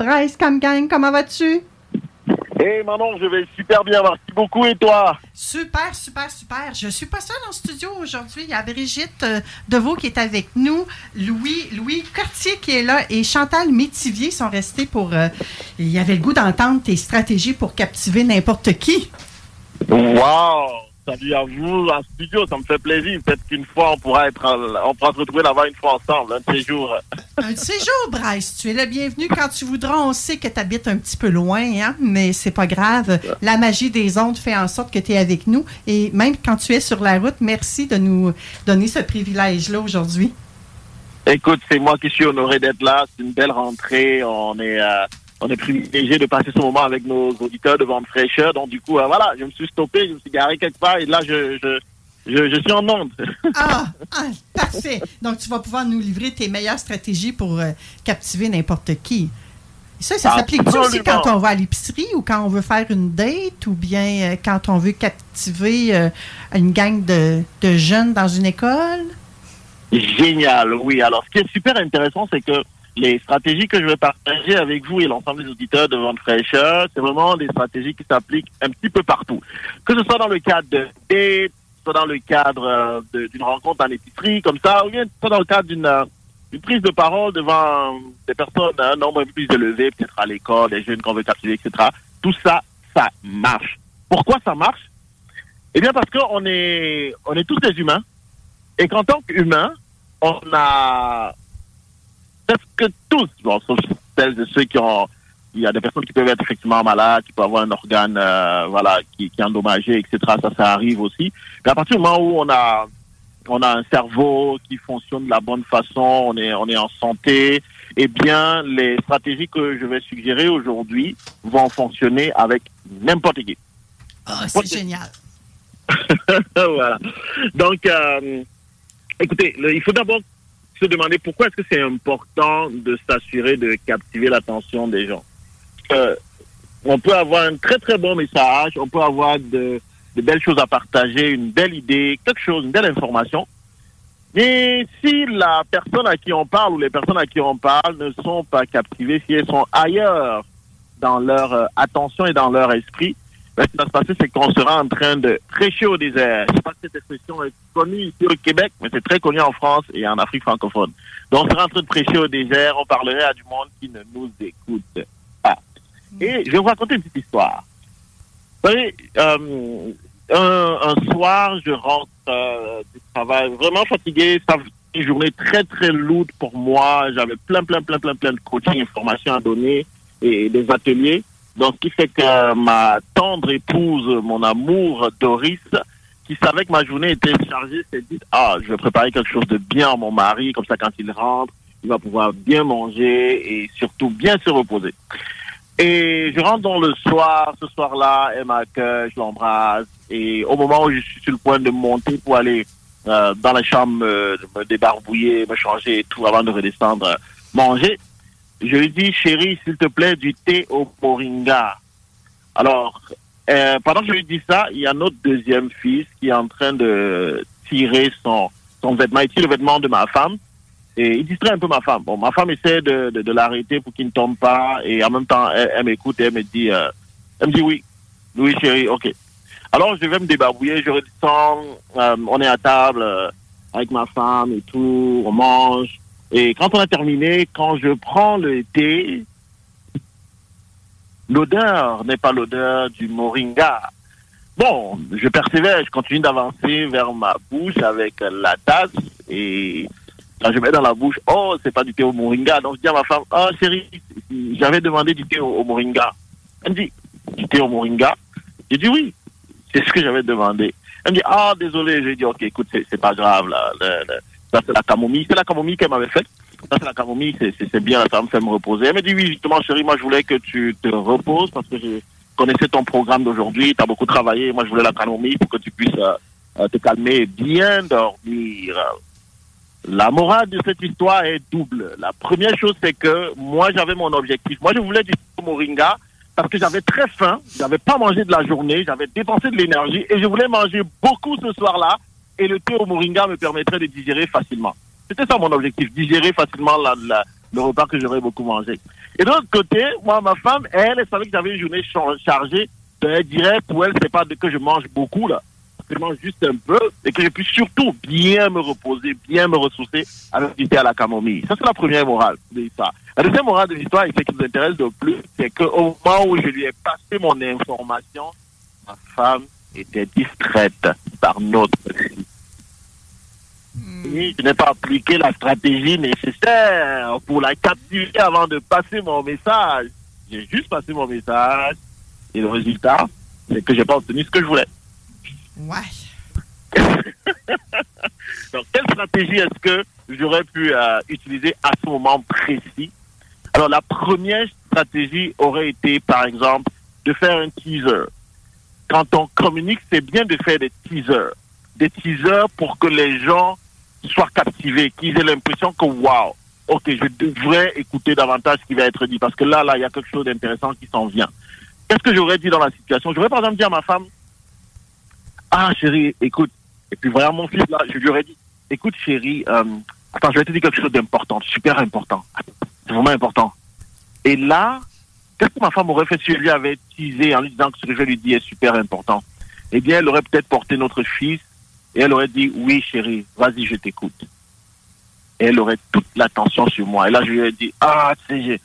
Bryce Camgang, comment vas-tu? Hey Manon, je vais super bien, merci beaucoup et toi? Super, super, super. Je suis pas seule en studio aujourd'hui. Il y a Brigitte euh, Deveau qui est avec nous, Louis, Louis Cartier qui est là et Chantal Métivier sont restés pour. euh, il y avait le goût d'entendre tes stratégies pour captiver n'importe qui. Wow! Salut à vous en studio, ça me fait plaisir. Peut-être qu'une fois on pourra être, on pourra se retrouver là-bas une fois ensemble, un de ces jours. Un de ces jours, Bryce, tu es le bienvenu quand tu voudras. On sait que tu habites un petit peu loin, hein, mais c'est pas grave. La magie des ondes fait en sorte que tu es avec nous. Et même quand tu es sur la route, merci de nous donner ce privilège-là aujourd'hui. Écoute, c'est moi qui suis honoré d'être là. C'est une belle rentrée. On est, euh, on est privilégié de passer ce moment avec nos auditeurs de vente fraîcheur. Donc du coup, euh, voilà, je me suis stoppé, je me suis garé quelque part et là, je, je, je, je suis en onde. Ah, ah, parfait. Donc, tu vas pouvoir nous livrer tes meilleures stratégies pour euh, captiver n'importe qui. Et ça, ça s'applique aussi quand on va à l'épicerie ou quand on veut faire une date ou bien euh, quand on veut captiver une gang de, de jeunes dans une école? Génial, oui. Alors, ce qui est super intéressant, c'est que les stratégies que je vais partager avec vous et l'ensemble des auditeurs de Vente Fraîcheur, c'est vraiment des stratégies qui s'appliquent un petit peu partout. Que ce soit dans le cadre de date, soit dans le cadre euh, d'une rencontre en épicerie, comme ça, ou bien soit dans le cadre d'une euh, prise de parole devant des personnes un nombre un peu plus élevé, peut-être à l'école, des jeunes qu'on veut captiver, etc. Tout ça, ça marche. Pourquoi ça marche? Eh bien, parce qu'on est, on est tous des humains. Et qu'en tant qu'humains, on a presque tous, bon, sauf celles de ceux qui ont, il y a des personnes qui peuvent être effectivement malades, qui peuvent avoir un organe, euh, voilà, qui, qui est endommagé, etc. Ça, ça arrive aussi. Mais à partir du moment où on a, on a un cerveau qui fonctionne de la bonne façon, on est, on est en santé, eh bien, les stratégies que je vais suggérer aujourd'hui vont fonctionner avec n'importe qui. Ah, c'est génial. voilà. Donc, euh, écoutez, le- il faut d'abord se demander pourquoi est-ce que c'est important de s'assurer de captiver l'attention des gens. Euh, on peut avoir un très très bon message, on peut avoir de, de belles choses à partager, une belle idée, quelque chose, une belle information. Mais si la personne à qui on parle ou les personnes à qui on parle ne sont pas captivées, si elles sont ailleurs dans leur euh, attention et dans leur esprit, ce qui va se passer, c'est qu'on sera en train de prêcher au désert. Je sais pas si cette expression est connue ici au Québec, mais c'est très connu en France et en Afrique francophone. Donc, on sera en train de prêcher au désert, on parlerait à du monde qui ne nous écoute pas. Et je vais vous raconter une petite histoire. Vous savez, euh, un, un soir, je rentre euh, du travail vraiment fatigué. Ça une journée très, très lourde pour moi. J'avais plein, plein, plein, plein, plein de coaching, informations à donner et des ateliers. Donc, ce qui fait que ma tendre épouse, mon amour, Doris, qui savait que ma journée était chargée, s'est dit, ah, je vais préparer quelque chose de bien à mon mari, comme ça, quand il rentre, il va pouvoir bien manger et surtout bien se reposer. Et je rentre dans le soir, ce soir-là, elle m'accueille, je l'embrasse. Et au moment où je suis sur le point de monter pour aller euh, dans la chambre, euh, me débarbouiller, me changer et tout avant de redescendre manger, je lui dis, chérie, s'il te plaît, du thé au moringa. Alors, euh, pendant que je lui dis ça, il y a notre deuxième fils qui est en train de tirer son, vêtement. Il tire le vêtement de ma femme et il distrait un peu ma femme. Bon, ma femme essaie de, l'arrêter pour qu'il ne tombe pas et en même temps, elle, elle m'écoute et elle me dit, euh, elle me dit oui, oui chérie, ok. Alors je vais me débarbouiller, je redescends, euh, on est à table euh, avec ma femme et tout, on mange. Et quand on a terminé, quand je prends le thé, l'odeur n'est pas l'odeur du moringa. Bon, je persévère, je continue d'avancer vers ma bouche avec la tasse et quand je mets dans la bouche, oh, c'est pas du thé au moringa. Donc je dis à ma femme, oh chérie, j'avais demandé du thé au, moringa. Elle me dit, du thé au moringa? J'ai dit oui, c'est ce que j'avais demandé. Elle me dit, ah désolé, j'ai dit, ok, écoute, c'est pas grave là. Ça c'est la camomille, c'est la camomille qu'elle m'avait faite. Ça c'est la camomille, c'est- bien, ça me fait me reposer. Elle me dit, oui, justement chérie, moi je voulais que tu te reposes parce que je connaissais ton programme d'aujourd'hui, tu as beaucoup travaillé, moi je voulais la camomille pour que tu puisses euh, te calmer et bien dormir. La morale de cette histoire est double. La première chose, c'est que moi, j'avais mon objectif. Moi, je voulais du moringa parce que j'avais très faim, j'avais pas mangé de la journée, j'avais dépensé de l'énergie et je voulais manger beaucoup ce soir-là et le thé au moringa me permettrait de digérer facilement. C'était ça mon objectif, digérer facilement le repas que j'aurais beaucoup mangé. Et de l'autre côté, moi, ma femme, elle, elle savait que j'avais une journée char- chargée. Elle dirait, pour elle, c'est pas que je mange beaucoup, là. Je mange juste un peu et que je puisse surtout bien me reposer, bien me ressourcer avec du thé à la camomille. Ça, c'est la première morale de l'histoire. La deuxième morale de l'histoire, et ce qui nous intéresse le plus, c'est qu'au moment où je lui ai passé mon information, ma femme était distraite par notre je n'ai pas appliqué la stratégie nécessaire pour la capturer avant de passer mon message. J'ai juste passé mon message et le résultat, c'est que j'ai pas obtenu ce que je voulais. Ouais. Donc, quelle stratégie est-ce que j'aurais pu euh, utiliser à ce moment précis? Alors, la première stratégie aurait été, par exemple, de faire un teaser. Quand on communique, c'est bien de faire des teasers. Des teasers pour que les gens soient captivés, qu'ils aient l'impression que, waouh, ok, je devrais écouter davantage ce qui va être dit, parce que là, là, il y a quelque chose d'intéressant qui s'en vient. Qu'est-ce que j'aurais dit dans la situation? J'aurais, par exemple, dit à ma femme, ah, chérie, écoute, et puis voilà mon fils là, je lui aurais dit, écoute chérie, euh, attends, je vais te dire quelque chose d'important, super important. C'est vraiment important. Et là, qu'est-ce que ma femme aurait fait si je lui avais teasé en lui disant que ce que je lui dis est super important? Eh bien, elle aurait peut-être porté notre fils et elle aurait dit, oui chérie, vas-y, je t'écoute. Et elle aurait toute l'attention sur moi. Et là, je lui ai dit, ah, tu sais,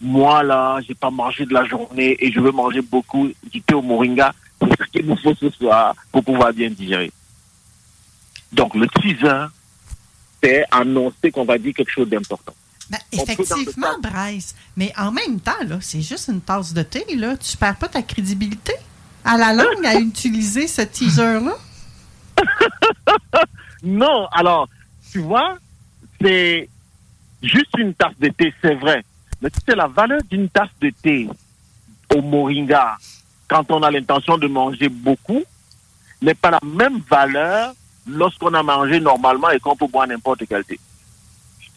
moi là, j'ai pas mangé de la journée et je veux manger beaucoup du thé au moringa. C'est ce qu'il nous faut ce soir pour pouvoir bien digérer. Donc, le teaser, c'est annoncer qu'on va dire quelque chose d'important. Ben, effectivement, Bryce. Mais en même temps, là, c'est juste une tasse de thé, là. Tu perds pas ta crédibilité à la longue à utiliser ce teaser-là. Non, alors, tu vois, c'est juste une tasse de thé, c'est vrai. Mais tu sais, la valeur d'une tasse de thé au moringa, quand on a l'intention de manger beaucoup, n'est pas la même valeur lorsqu'on a mangé normalement et qu'on peut boire n'importe quel thé.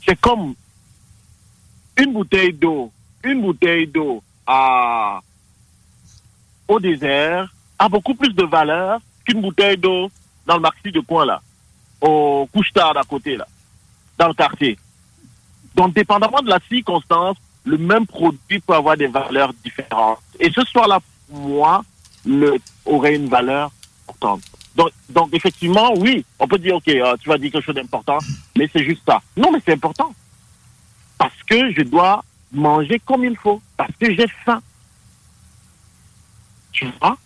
C'est comme une bouteille d'eau, une à, au désert a beaucoup plus de valeur qu'une bouteille d'eau dans le maxi de coin là, au couche-tard d'à côté là, dans le quartier. Donc, dépendamment de la circonstance, le même produit peut avoir des valeurs différentes. Et ce soir-là, pour moi, le, aurait une valeur importante. Donc, donc, effectivement, oui, on peut dire, OK, euh, tu vas dire quelque chose d'important, mais c'est juste ça. Non, mais c'est important. Parce que je dois manger comme il faut, parce que j'ai faim. Tu vois?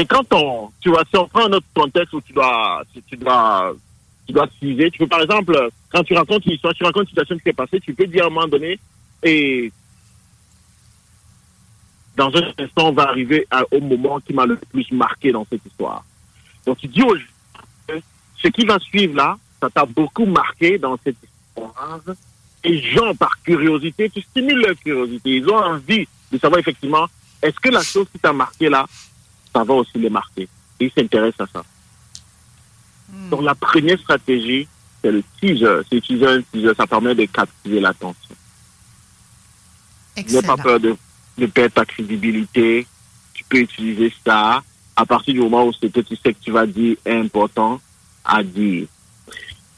Et quand on, tu vois, si on prend un autre contexte où tu dois, tu, dois, tu dois tu peux par exemple, quand tu racontes une histoire, tu racontes une situation qui s'est passée, tu peux dire à un moment donné, et dans un instant, on va arriver au moment qui m'a le plus marqué dans cette histoire. Donc tu dis aux gens, ce qui va suivre là, ça t'a beaucoup marqué dans cette histoire. Et gens, par curiosité, tu stimules leur curiosité. Ils ont envie de savoir effectivement, est-ce que la chose qui t'a marqué là, ça va aussi les marquer. Et ils s'intéressent à ça. Donc la première stratégie, c'est le teaser. C'est utiliser un teaser, ça permet de captiver l'attention. N'aie pas peur de, de perdre ta crédibilité. Tu peux utiliser ça à partir du moment où ce que tu sais que tu vas dire est important à dire.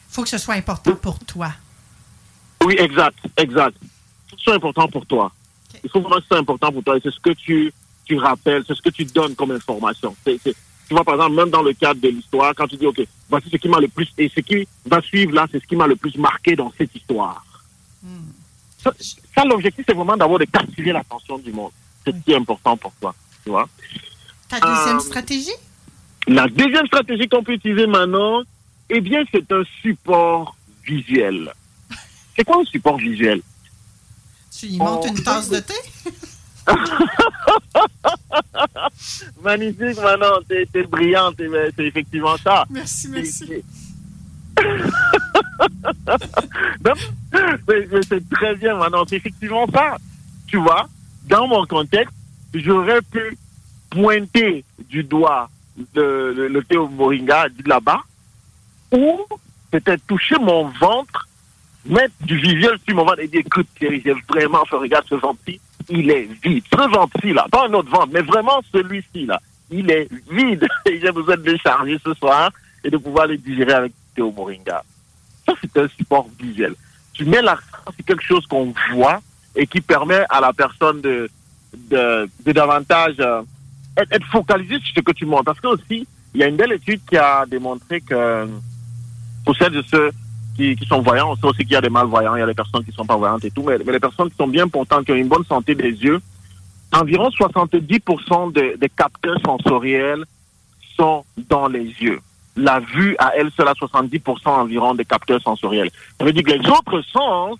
faut que ce soit important pour toi. Oui, exact, exact. C'est important pour toi. Il faut vraiment que c'est important pour toi. Et c'est ce que tu, tu rappelles, c'est ce que tu donnes comme information. Tu vois, par exemple, même dans le cadre de l'histoire, quand tu dis, OK, voici ce qui m'a le plus, et ce qui va suivre là, c'est ce qui m'a le plus marqué dans cette histoire. Ça, ça, l'objectif, c'est vraiment d'avoir de captiver l'attention du monde. C'est ce qui est important pour toi. Tu vois? Ta deuxième Euh, stratégie? La deuxième stratégie qu'on peut utiliser maintenant, eh bien, c'est un support visuel. C'est quoi un support visuel? Tu y montes une tasse de thé? Magnifique, Manon, t'es t'es brillante, c'est effectivement ça. Merci, C'est- Non, mais, mais c'est très bien, Manon, c'est effectivement ça. Tu vois, dans mon contexte, j'aurais pu pointer du doigt le, le, le thé au moringa là-bas, ou peut-être toucher mon ventre, mettre du visuel sur mon ventre et dire, écoute, Thierry, j'ai vraiment fait, regarde ce ventre il est vide. Ce ventre là, pas un autre ventre, mais vraiment celui-ci, là, il est vide. Et j'ai besoin de le charger ce soir et de pouvoir le digérer avec du thé au moringa. Ça, c'est un support visuel. Tu mets l'accent sur quelque chose qu'on voit et qui permet à la personne de, de, davantage euh, être, être focalisé sur ce que tu montres. Parce que aussi, il y a une belle étude qui a démontré que pour celles de ceux qui, sont voyants, on sait aussi qu'il y a des malvoyants, il y a des personnes qui ne sont pas voyantes et tout, mais, les personnes qui sont bien portantes, qui ont une bonne santé des yeux, environ 70% des, des capteurs sensoriels sont dans les yeux. La vue à elle seule a 70% environ des capteurs sensoriels. Ça veut dire que les autres sens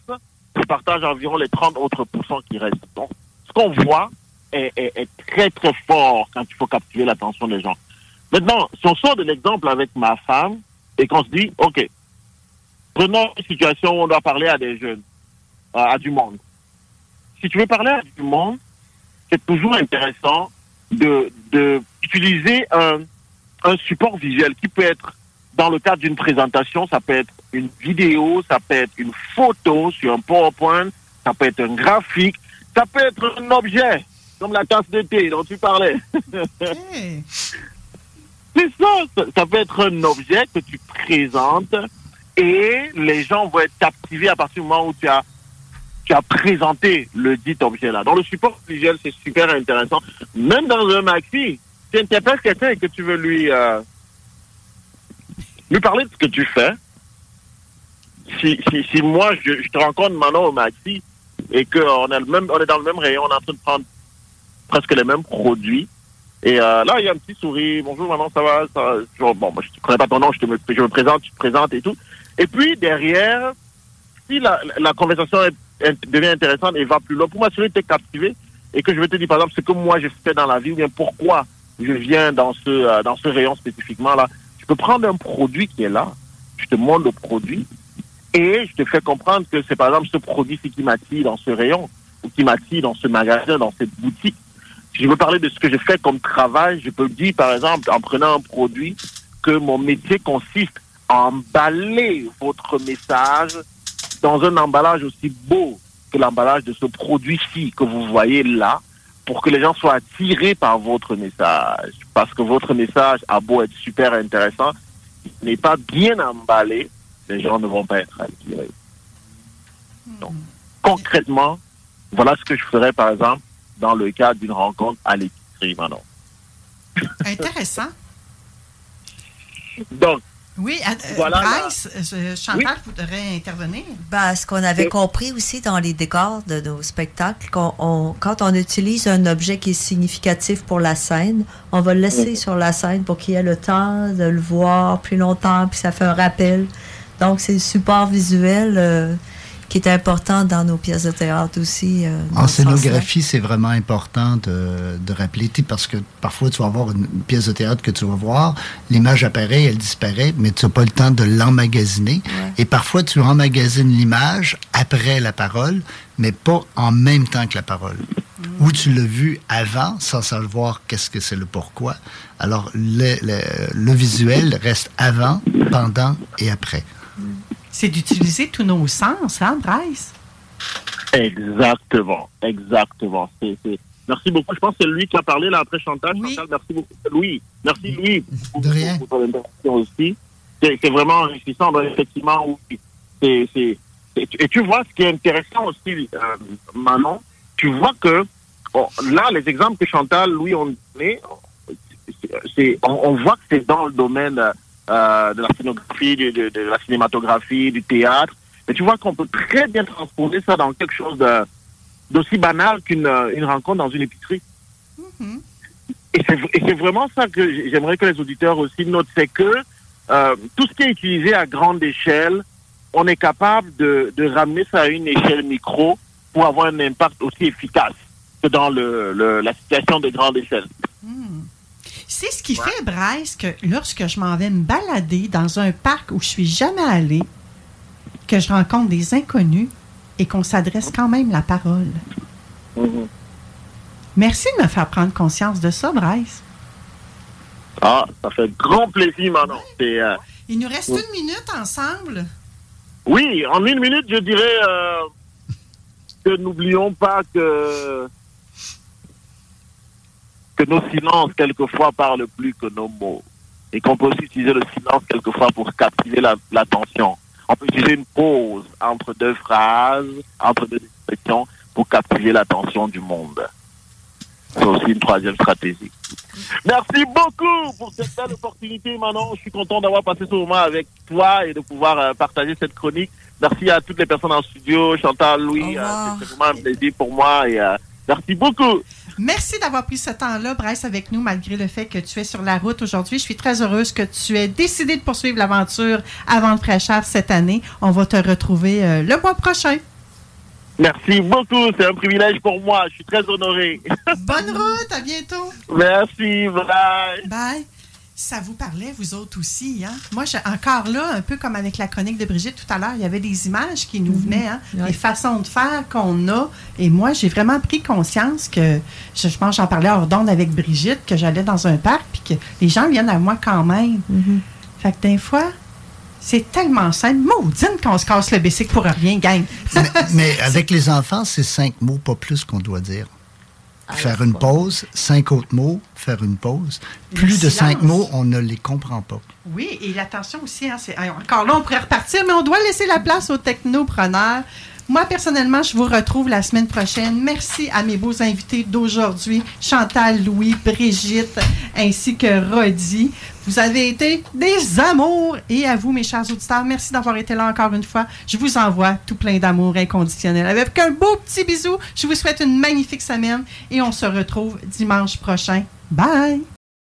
se partagent environ les 30 autres pourcents qui restent. Donc, ce qu'on voit est, est- très très fort quand il faut captiver l'attention des gens. Maintenant, si on sort de l'exemple avec ma femme et qu'on se dit, OK, prenons une situation où on doit parler à des jeunes, à, à du monde. Si tu veux parler à du monde, c'est toujours intéressant de, de utiliser un, un support visuel qui peut être dans le cadre d'une présentation, ça peut être une vidéo, ça peut être une photo sur un PowerPoint, ça peut être un graphique, ça peut être un objet, comme la tasse de thé dont tu parlais. C'est ça, ça peut être un objet que tu présentes et les gens vont être captivés à partir du moment où tu as, tu as présenté le dit objet-là. Dans le support visuel, c'est super intéressant. Même dans un maxi, tu interpelles quelqu'un et que tu veux lui, euh, lui parler de ce que tu fais. Si, si, si moi, je, te rencontre maintenant au maxi et qu'on est, dans le même rayon, on est en train de prendre presque les mêmes produits, et euh, là, il y a un petit sourire. Bonjour, maman, ça va, Bon, moi, je ne connais pas ton nom, je, te me, je me présente, tu te présentes et tout. Et puis, derrière, si la, conversation devient intéressante et va plus loin, pour m'assurer que tu es captivé et que je vais te dire, par exemple, ce que moi, je fais dans la vie ou bien pourquoi je viens dans ce, euh, dans ce rayon spécifiquement là, je peux prendre un produit qui est là, je te montre le produit et je te fais comprendre que c'est, par exemple, ce produit-ci qui m'attire dans ce rayon ou qui m'attire dans ce magasin, dans cette boutique. Si je veux parler de ce que je fais comme travail, je peux dire, par exemple, en prenant un produit, que mon métier consiste emballer votre message dans un emballage aussi beau que l'emballage de ce produit-ci que vous voyez là, pour que les gens soient attirés par votre message. Parce que votre message a beau être super intéressant, il n'est pas bien emballé, les gens ne vont pas être attirés. Donc, concrètement, voilà ce que je ferais, par exemple, dans le cadre d'une rencontre à l'épicerie, maintenant. Intéressant. Donc, Oui, euh, Voilà, Bryce, euh, Chantal voudrait intervenir. Ben, ce qu'on avait compris aussi dans les décors de nos spectacles, qu'on- on- quand on utilise un objet qui est significatif pour la scène, on va le laisser sur la scène pour qu'il ait le temps de le voir plus longtemps, puis ça fait un rappel. Donc, c'est le support visuel euh, qui est important dans nos pièces de théâtre aussi. euh, En scénographie, c'est vraiment important de, de rappeler, parce que parfois tu vas avoir une, une pièce de théâtre que tu vas voir, l'image apparaît, elle disparaît, mais tu n'as pas le temps de l'emmagasiner. Et parfois tu emmagasines l'image après la parole, mais pas en même temps que la parole. Ou tu l'as vu avant sans savoir qu'est-ce que c'est le pourquoi. Alors le, le, le visuel reste avant, pendant et après. C'est d'utiliser tous nos sens, hein, Bryce? Exactement, exactement. Merci beaucoup. Je pense que c'est lui qui a parlé là après Chantal. Oui. Chantal, merci beaucoup. Louis, merci Louis pour, De rien. pour ton intervention aussi. C'est, vraiment enrichissant. Donc, effectivement, oui. C'est, et, tu, et tu vois, ce qui est intéressant aussi, euh, Manon, tu vois que bon, là, les exemples que Chantal, Louis ont donné, on, on voit que c'est dans le domaine euh, de la scénographie, de, de- de la cinématographie, du théâtre. Mais tu vois qu'on peut très bien transposer ça dans quelque chose d'aussi banal qu'une euh, une rencontre dans une épicerie. Mhm. Et c'est et c'est vraiment ça que j'aimerais que les auditeurs aussi notent, c'est que euh, tout ce qui est utilisé à grande échelle, on est capable de, de ramener ça à une échelle micro pour avoir un impact aussi efficace que dans le, le- la situation de grande échelle. C'est ce qui fait, Bryce, que lorsque je m'en vais me balader dans un parc où je suis jamais allée, que je rencontre des inconnus et qu'on s'adresse quand même la parole. Merci de me faire prendre conscience de ça, Bryce. Ah, ça fait grand plaisir, Manon. Euh, Il nous reste une minute ensemble. Oui, en une minute, je dirais euh, que n'oublions pas que que nos silences quelquefois parlent plus que nos mots et qu'on peut aussi utiliser le silence quelquefois pour captiver la- l'attention. On peut utiliser une pause entre deux phrases, entre deux expressions pour captiver l'attention du monde. C'est aussi une troisième stratégie. Merci beaucoup pour cette belle opportunité, Manon. Je suis content d'avoir passé ce moment avec toi et de pouvoir euh, partager cette chronique. Merci à toutes les personnes en studio, Chantal, Louis. euh. C'est vraiment un plaisir pour moi et euh, merci beaucoup. Merci d'avoir pris ce temps-là, Bryce, avec nous, malgré le fait que tu es sur la route aujourd'hui. Je suis très heureuse que tu aies décidé de poursuivre l'aventure avant le fraîcheur cette année. On va te retrouver euh, le mois prochain. Merci beaucoup. C'est un privilège pour moi. Je suis très honoré. Bonne route, à bientôt. merci. Bye. Bye. Ça vous parlait, vous autres aussi, hein? Moi, j'ai encore là, un peu comme avec la chronique de Brigitte tout à l'heure, il y avait des images qui nous venaient, hein? Des façons de faire qu'on a. Et moi, j'ai vraiment pris conscience que, je, je pense, j'en parlais hors d'onde avec Brigitte, que j'allais dans un parc, puis que les gens viennent à moi quand même. Fait que des fois, c'est tellement simple. Maudine qu'on se casse le bicycle pour rien, gang. mais, mais avec les enfants, c'est cinq mots, pas plus qu'on doit dire. Faire une pause, cinq autres mots, faire une pause. Plus de cinq mots, on ne les comprend pas. Oui, et l'attention aussi, hein, c'est, encore là, on pourrait repartir, mais on doit laisser la place aux technopreneurs. Moi, personnellement, je vous retrouve la semaine prochaine. Merci à mes beaux invités d'aujourd'hui, Chantal, Louis, Brigitte, ainsi que Rodi. Vous avez été des amours. Et à vous, mes chers auditeurs, merci d'avoir été là encore une fois. Je vous envoie tout plein d'amour inconditionnel. Avec un beau petit bisou, je vous souhaite une magnifique semaine et on se retrouve dimanche prochain. Bye!